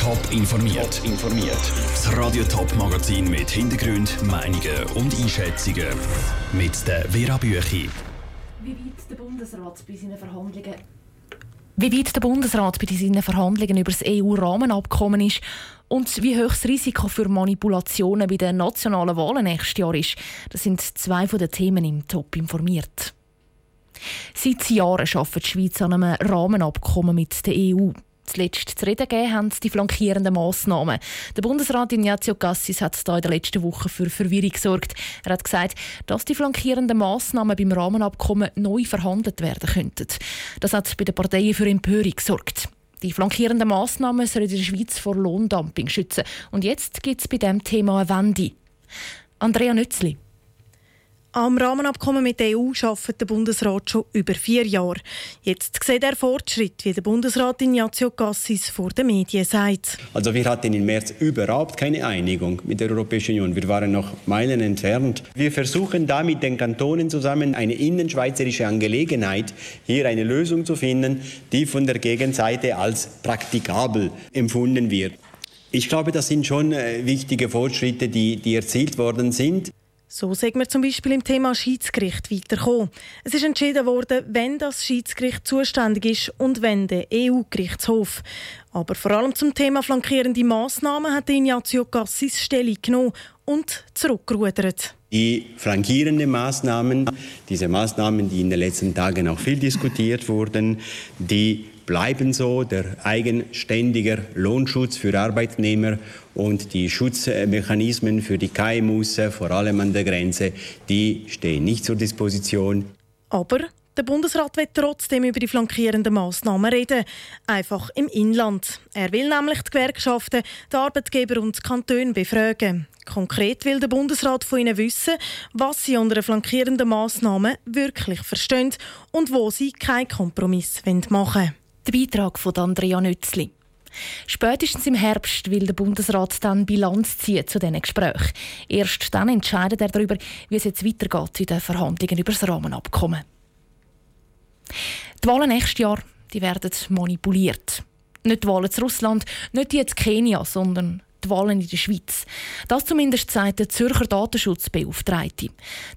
Top informiert. informiert. Das Radio Top Magazin mit Hintergrund, Meinungen und Einschätzungen mit der Vera Büchi. Wie weit der Bundesrat bei seinen Verhandlungen wie weit der Bundesrat bei seinen Verhandlungen über das EU-Rahmenabkommen ist und wie hoch das Risiko für Manipulationen bei den nationalen Wahlen nächstes Jahr ist, das sind zwei von den Themen im Top informiert. Seit Jahren arbeitet die Schweiz an einem Rahmenabkommen mit der EU. Zuletzt zu reden gegeben haben die flankierenden Massnahmen. Der Bundesrat Ignazio Cassis hat da in der letzten Woche für Verwirrung gesorgt. Er hat gesagt, dass die flankierenden Massnahmen beim Rahmenabkommen neu verhandelt werden könnten. Das hat bei den Parteien für Empörung gesorgt. Die flankierenden Massnahmen sollen die Schweiz vor Lohndumping schützen. Und jetzt gibt es bei diesem Thema eine Wende. Andrea Nützli. Am Rahmenabkommen mit der EU arbeitet der Bundesrat schon über vier Jahre. Jetzt sieht er Fortschritt, wie der Bundesrat Ignazio Cassis vor den Medien sagt. Also wir hatten im März überhaupt keine Einigung mit der Europäischen Union. Wir waren noch Meilen entfernt. Wir versuchen da mit den Kantonen zusammen eine innenschweizerische Angelegenheit, hier eine Lösung zu finden, die von der Gegenseite als praktikabel empfunden wird. Ich glaube, das sind schon äh, wichtige Fortschritte, die, die erzielt worden sind. So sagen wir zum Beispiel im Thema Schiedsgericht weiterkommen. Es ist entschieden worden, wenn das Schiedsgericht zuständig ist und wenn der EU-Gerichtshof. Aber vor allem zum Thema flankierende Massnahmen hat Ignazio Cassis Stellung genommen und zurückgerudert. Die flankierenden Maßnahmen, diese Maßnahmen, die in den letzten Tagen auch viel diskutiert wurden, die bleiben so. Der eigenständige Lohnschutz für Arbeitnehmer und die Schutzmechanismen für die KMUs, vor allem an der Grenze, die stehen nicht zur Disposition. Aber der Bundesrat will trotzdem über die flankierenden Massnahmen reden, einfach im Inland. Er will nämlich die Gewerkschaften, die Arbeitgeber und die Kantone befragen. Konkret will der Bundesrat von ihnen wissen, was sie unter flankierenden Massnahmen wirklich verstehen und wo sie keinen Kompromiss machen wollen. Der Beitrag von Andrea Nützli. Spätestens im Herbst will der Bundesrat dann Bilanz ziehen zu diesen Gesprächen. Erst dann entscheidet er darüber, wie es jetzt weitergeht in den Verhandlungen über das Rahmenabkommen. Die Wahlen nächstes Jahr die werden manipuliert. Nicht die Wahlen zu Russland, nicht die zu Kenia, sondern die Wahlen in der Schweiz. Das zumindest sagt der Zürcher Datenschutzbeauftragte.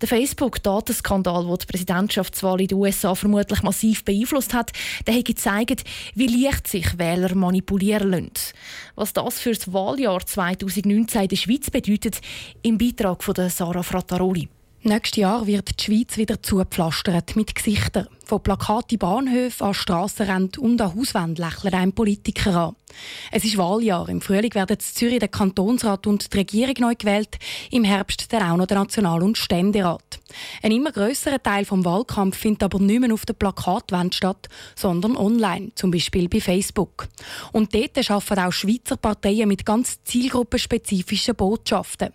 Der Facebook-Datenskandal, der die Präsidentschaftswahl in den USA vermutlich massiv beeinflusst hat, der hat gezeigt, wie leicht sich Wähler manipulieren lassen. Was das für das Wahljahr 2019 in der Schweiz bedeutet, im Beitrag von Sarah Frattaroli. Nächstes Jahr wird die Schweiz wieder zugepflastert mit Gesichtern. Von Plakaten Bahnhöfen an Strassenränden und an Hauswänden lächeln einem Politiker an. Es ist Wahljahr. Im Frühling werden in Zürich der Kantonsrat und die Regierung neu gewählt, im Herbst dann auch noch der National- und Ständerat. Ein immer grösserer Teil vom Wahlkampf findet aber nicht mehr auf der Plakatwand statt, sondern online, zum Beispiel bei Facebook. Und dort arbeiten auch Schweizer Parteien mit ganz zielgruppenspezifischen Botschaften.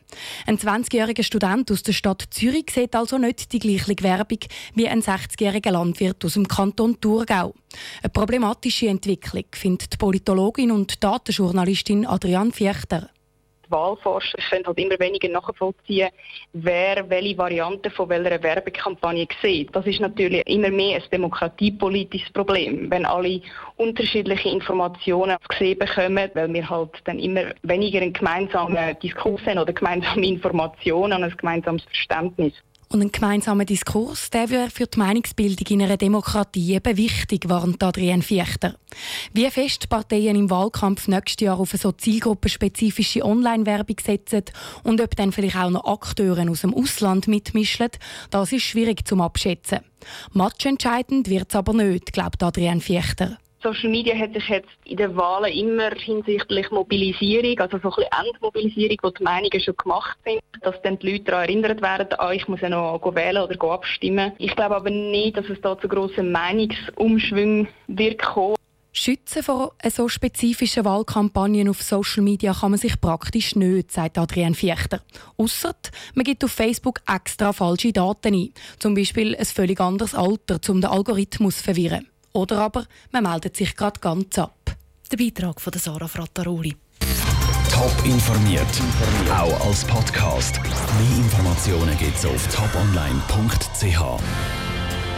Ein 20-jähriger Student aus der Stadt Zürich sieht also nicht die gleiche Werbung wie ein 60-jähriger Landwirt aus dem Kanton Thurgau. Eine problematische Entwicklung findet die Politologin und Datenjournalistin Adrian Fiechter. Die Wahlforscher können halt immer weniger nachvollziehen, wer welche Variante von welcher Werbekampagne sieht. Das ist natürlich immer mehr ein demokratiepolitisches Problem, wenn alle unterschiedliche Informationen gesehen bekommen, weil wir halt dann immer weniger einen gemeinsamen Diskurs haben oder gemeinsame Informationen und ein gemeinsames Verständnis. Und ein gemeinsamer Diskurs, der wäre für die Meinungsbildung in einer Demokratie eben wichtig, warnt Adrienne Fiechter. Wie fest Parteien im Wahlkampf nächstes Jahr auf eine so zielgruppenspezifische Online-Werbung setzen und ob dann vielleicht auch noch Akteure aus dem Ausland mitmischen, das ist schwierig zum abschätzen. Matchentscheidend wird es aber nicht, glaubt Adrienne Fiechter. Social Media hat sich jetzt in den Wahlen immer hinsichtlich Mobilisierung, also so ein bisschen Endmobilisierung, wo die Meinungen schon gemacht sind, dass dann die Leute daran erinnert werden, ah, ich muss ja noch wählen oder abstimmen. Ich glaube aber nicht, dass es da zu grossen Meinungsumschwüngen wird kommen. Schützen vor so spezifischen Wahlkampagnen auf Social Media kann man sich praktisch nicht, sagt Adrian Fiechter. Ausser man gibt auf Facebook extra falsche Daten ein. Zum Beispiel ein völlig anderes Alter, um den Algorithmus zu verwirren. Oder aber man meldet sich gerade ganz ab. Der Beitrag von Sarah Frattaroli. Top informiert, auch als Podcast. Mehr Informationen gibt es auf toponline.ch.